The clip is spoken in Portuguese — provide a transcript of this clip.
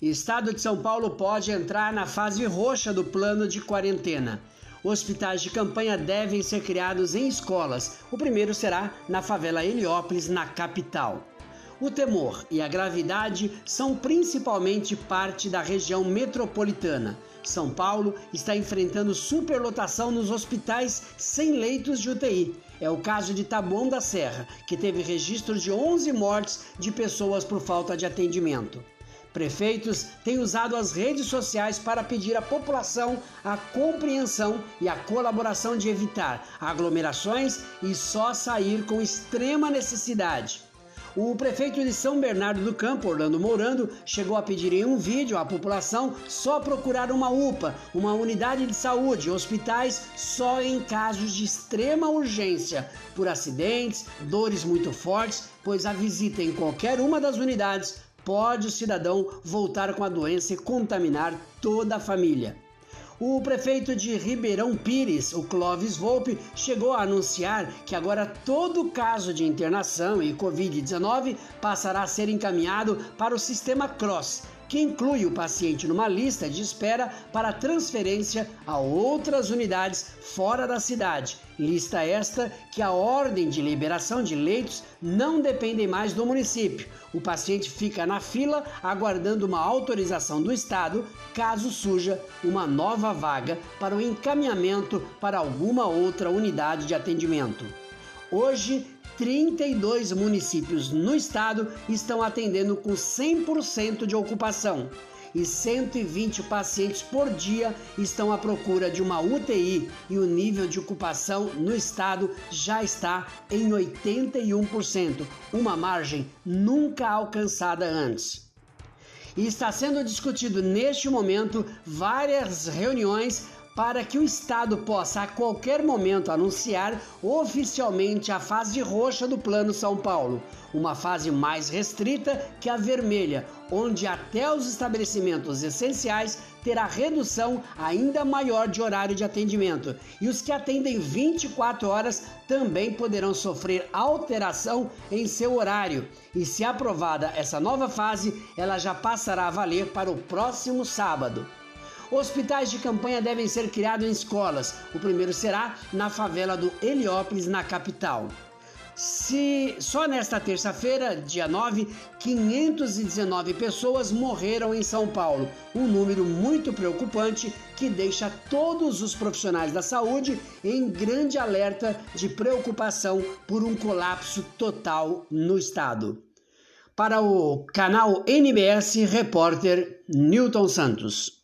Estado de São Paulo pode entrar na fase roxa do plano de quarentena. Hospitais de campanha devem ser criados em escolas. O primeiro será na favela Heliópolis, na capital. O temor e a gravidade são principalmente parte da região metropolitana. São Paulo está enfrentando superlotação nos hospitais sem leitos de UTI. É o caso de Taboão da Serra, que teve registro de 11 mortes de pessoas por falta de atendimento. Prefeitos têm usado as redes sociais para pedir à população a compreensão e a colaboração de evitar aglomerações e só sair com extrema necessidade. O prefeito de São Bernardo do Campo, Orlando Mourando, chegou a pedir em um vídeo à população só procurar uma UPA, uma unidade de saúde, hospitais só em casos de extrema urgência, por acidentes, dores muito fortes, pois a visita em qualquer uma das unidades pode o cidadão voltar com a doença e contaminar toda a família. O prefeito de Ribeirão Pires, o Clóvis Volpe, chegou a anunciar que agora todo caso de internação e Covid-19 passará a ser encaminhado para o sistema CROSS, que inclui o paciente numa lista de espera para transferência a outras unidades fora da cidade. Lista esta que a ordem de liberação de leitos não depende mais do município. O paciente fica na fila aguardando uma autorização do Estado caso surja uma nova vaga para o encaminhamento para alguma outra unidade de atendimento. Hoje, 32 municípios no estado estão atendendo com 100% de ocupação e 120 pacientes por dia estão à procura de uma UTI e o nível de ocupação no estado já está em 81%, uma margem nunca alcançada antes. E está sendo discutido neste momento várias reuniões para que o Estado possa a qualquer momento anunciar oficialmente a fase roxa do Plano São Paulo, uma fase mais restrita que a vermelha, onde até os estabelecimentos essenciais terá redução ainda maior de horário de atendimento e os que atendem 24 horas também poderão sofrer alteração em seu horário. E se aprovada essa nova fase, ela já passará a valer para o próximo sábado. Hospitais de campanha devem ser criados em escolas. O primeiro será na favela do Heliópolis, na capital. Se só nesta terça-feira, dia 9, 519 pessoas morreram em São Paulo, um número muito preocupante que deixa todos os profissionais da saúde em grande alerta de preocupação por um colapso total no estado. Para o canal NBS, repórter Newton Santos.